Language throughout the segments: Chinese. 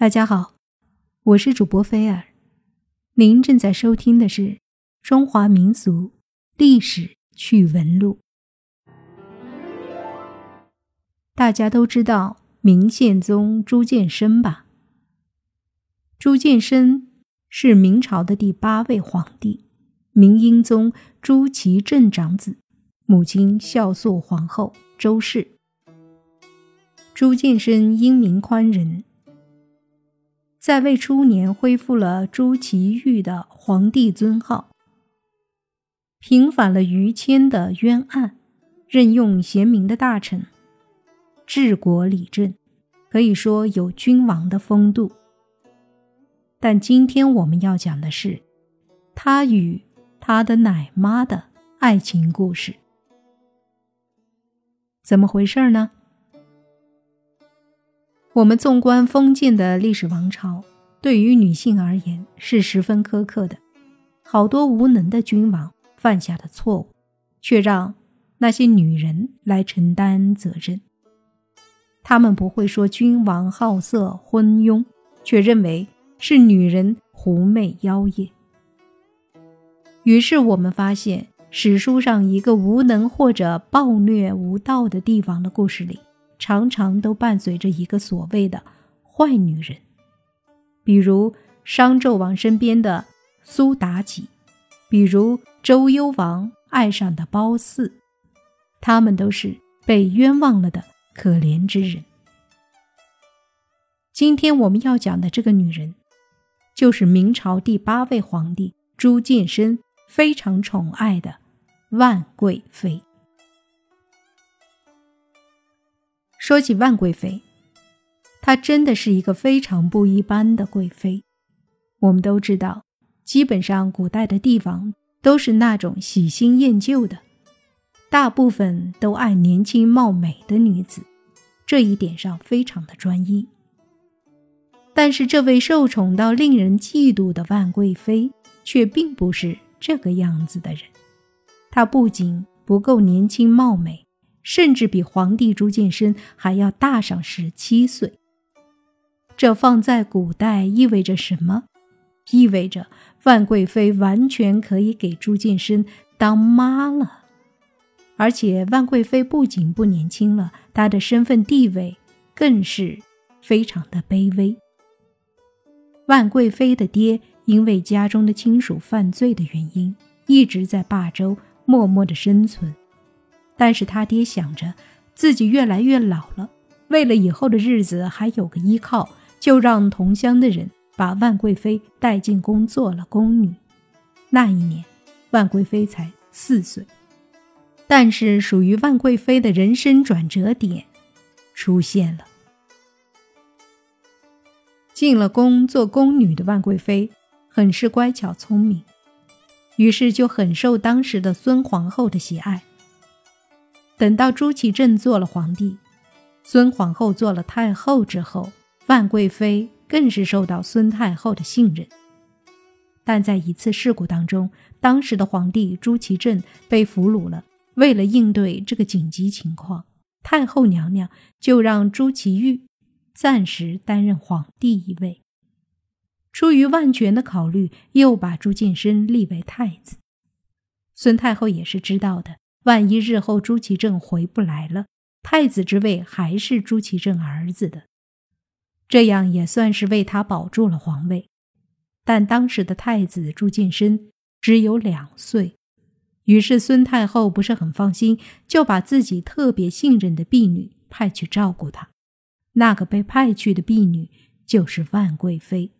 大家好，我是主播菲尔，您正在收听的是《中华民俗历史趣闻录》。大家都知道明宪宗朱见深吧？朱见深是明朝的第八位皇帝，明英宗朱祁镇长子，母亲孝肃皇后周氏。朱见深英明宽仁。在位初年，恢复了朱祁钰的皇帝尊号，平反了于谦的冤案，任用贤明的大臣，治国理政，可以说有君王的风度。但今天我们要讲的是他与他的奶妈的爱情故事，怎么回事呢？我们纵观封建的历史王朝，对于女性而言是十分苛刻的。好多无能的君王犯下的错误，却让那些女人来承担责任。他们不会说君王好色昏庸，却认为是女人狐媚妖艳。于是我们发现，史书上一个无能或者暴虐无道的帝王的故事里。常常都伴随着一个所谓的坏女人，比如商纣王身边的苏妲己，比如周幽王爱上的褒姒，他们都是被冤枉了的可怜之人。今天我们要讲的这个女人，就是明朝第八位皇帝朱见深非常宠爱的万贵妃。说起万贵妃，她真的是一个非常不一般的贵妃。我们都知道，基本上古代的帝王都是那种喜新厌旧的，大部分都爱年轻貌美的女子，这一点上非常的专一。但是，这位受宠到令人嫉妒的万贵妃，却并不是这个样子的人。她不仅不够年轻貌美。甚至比皇帝朱见深还要大上十七岁。这放在古代意味着什么？意味着万贵妃完全可以给朱见深当妈了。而且万贵妃不仅不年轻了，她的身份地位更是非常的卑微。万贵妃的爹因为家中的亲属犯罪的原因，一直在霸州默默的生存。但是他爹想着自己越来越老了，为了以后的日子还有个依靠，就让同乡的人把万贵妃带进宫做了宫女。那一年，万贵妃才四岁。但是属于万贵妃的人生转折点出现了。进了宫做宫女的万贵妃很是乖巧聪明，于是就很受当时的孙皇后的喜爱。等到朱祁镇做了皇帝，孙皇后做了太后之后，万贵妃更是受到孙太后的信任。但在一次事故当中，当时的皇帝朱祁镇被俘虏了。为了应对这个紧急情况，太后娘娘就让朱祁钰暂时担任皇帝一位。出于万全的考虑，又把朱见深立为太子。孙太后也是知道的。万一日后朱祁镇回不来了，太子之位还是朱祁镇儿子的，这样也算是为他保住了皇位。但当时的太子朱见深只有两岁，于是孙太后不是很放心，就把自己特别信任的婢女派去照顾他。那个被派去的婢女就是万贵妃。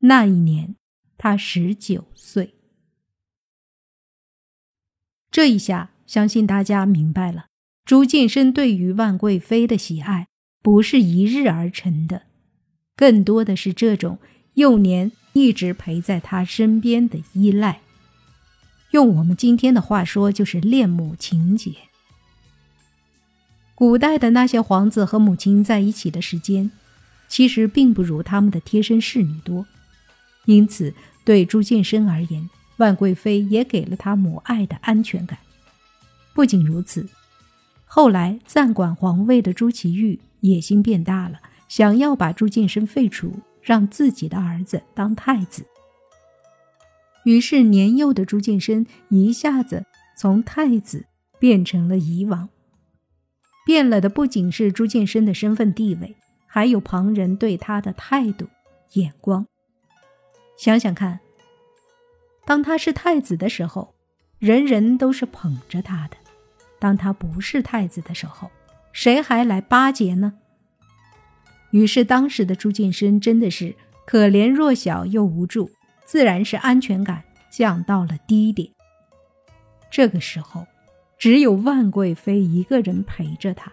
那一年，她十九岁。这一下。相信大家明白了，朱见深对于万贵妃的喜爱不是一日而成的，更多的是这种幼年一直陪在他身边的依赖。用我们今天的话说，就是恋母情节。古代的那些皇子和母亲在一起的时间，其实并不如他们的贴身侍女多，因此对朱见深而言，万贵妃也给了他母爱的安全感。不仅如此，后来暂管皇位的朱祁钰野心变大了，想要把朱见深废除，让自己的儿子当太子。于是，年幼的朱见深一下子从太子变成了夷王。变了的不仅是朱见深的身份地位，还有旁人对他的态度眼光。想想看，当他是太子的时候，人人都是捧着他的；当他不是太子的时候，谁还来巴结呢？于是，当时的朱见深真的是可怜弱小又无助。自然是安全感降到了低点。这个时候，只有万贵妃一个人陪着他。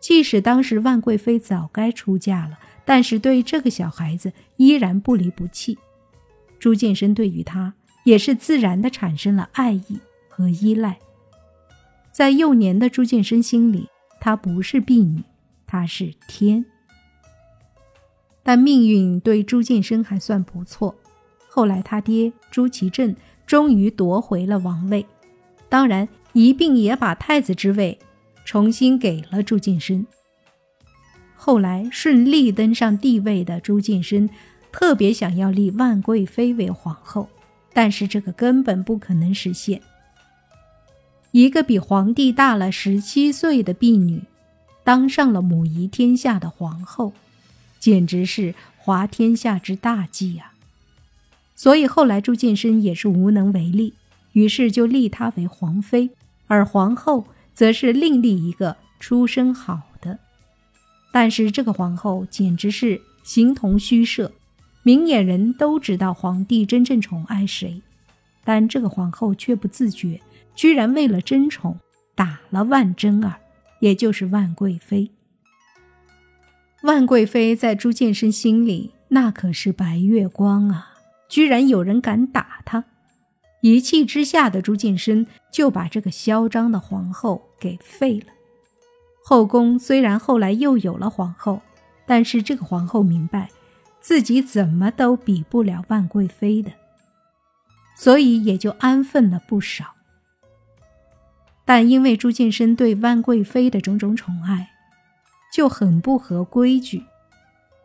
即使当时万贵妃早该出嫁了，但是对这个小孩子依然不离不弃。朱见深对于他也是自然的产生了爱意和依赖。在幼年的朱见深心里，她不是婢女，她是天。但命运对朱见深还算不错。后来，他爹朱祁镇终于夺回了王位，当然一并也把太子之位重新给了朱见深。后来顺利登上帝位的朱见深，特别想要立万贵妃为皇后，但是这个根本不可能实现。一个比皇帝大了十七岁的婢女，当上了母仪天下的皇后，简直是滑天下之大稽呀！所以后来朱见深也是无能为力，于是就立她为皇妃，而皇后则是另立一个出身好的。但是这个皇后简直是形同虚设，明眼人都知道皇帝真正宠爱谁，但这个皇后却不自觉，居然为了争宠打了万贞儿，也就是万贵妃。万贵妃在朱见深心里那可是白月光啊！居然有人敢打他！一气之下的朱见深就把这个嚣张的皇后给废了。后宫虽然后来又有了皇后，但是这个皇后明白自己怎么都比不了万贵妃的，所以也就安分了不少。但因为朱见深对万贵妃的种种宠爱，就很不合规矩。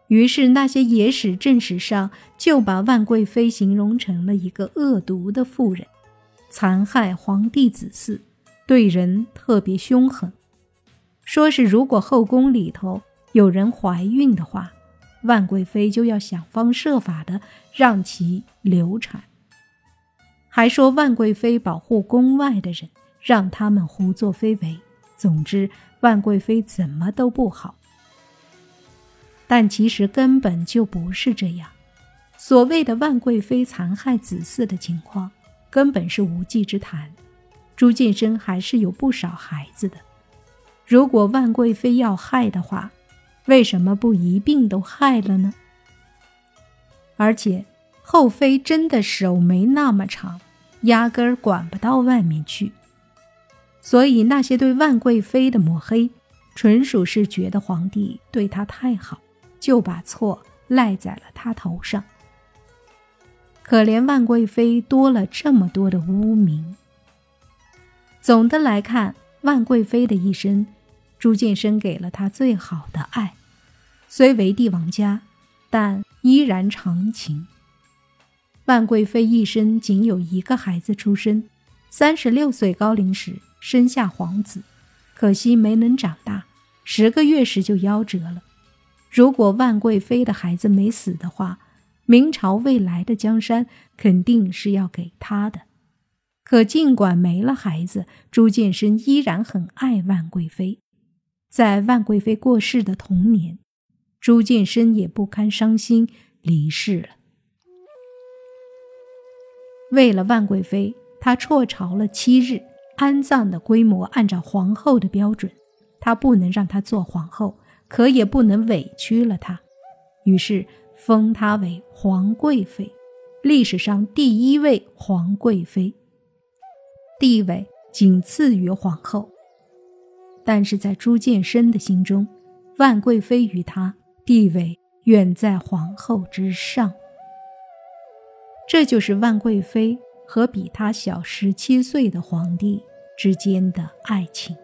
于是，那些野史正史上就把万贵妃形容成了一个恶毒的妇人，残害皇帝子嗣，对人特别凶狠。说是如果后宫里头有人怀孕的话，万贵妃就要想方设法的让其流产。还说万贵妃保护宫外的人，让他们胡作非为。总之，万贵妃怎么都不好。但其实根本就不是这样，所谓的万贵妃残害子嗣的情况，根本是无稽之谈。朱见深还是有不少孩子的，如果万贵妃要害的话，为什么不一并都害了呢？而且后妃真的手没那么长，压根儿管不到外面去。所以那些对万贵妃的抹黑，纯属是觉得皇帝对她太好。就把错赖在了她头上。可怜万贵妃多了这么多的污名。总的来看，万贵妃的一生，朱见深给了她最好的爱。虽为帝王家，但依然长情。万贵妃一生仅有一个孩子出生，三十六岁高龄时生下皇子，可惜没能长大，十个月时就夭折了。如果万贵妃的孩子没死的话，明朝未来的江山肯定是要给他的。可尽管没了孩子，朱见深依然很爱万贵妃。在万贵妃过世的同年，朱见深也不堪伤心离世了。为了万贵妃，他辍朝了七日，安葬的规模按照皇后的标准，他不能让她做皇后。可也不能委屈了她，于是封她为皇贵妃，历史上第一位皇贵妃，地位仅次于皇后。但是在朱见深的心中，万贵妃与他地位远在皇后之上。这就是万贵妃和比他小十七岁的皇帝之间的爱情。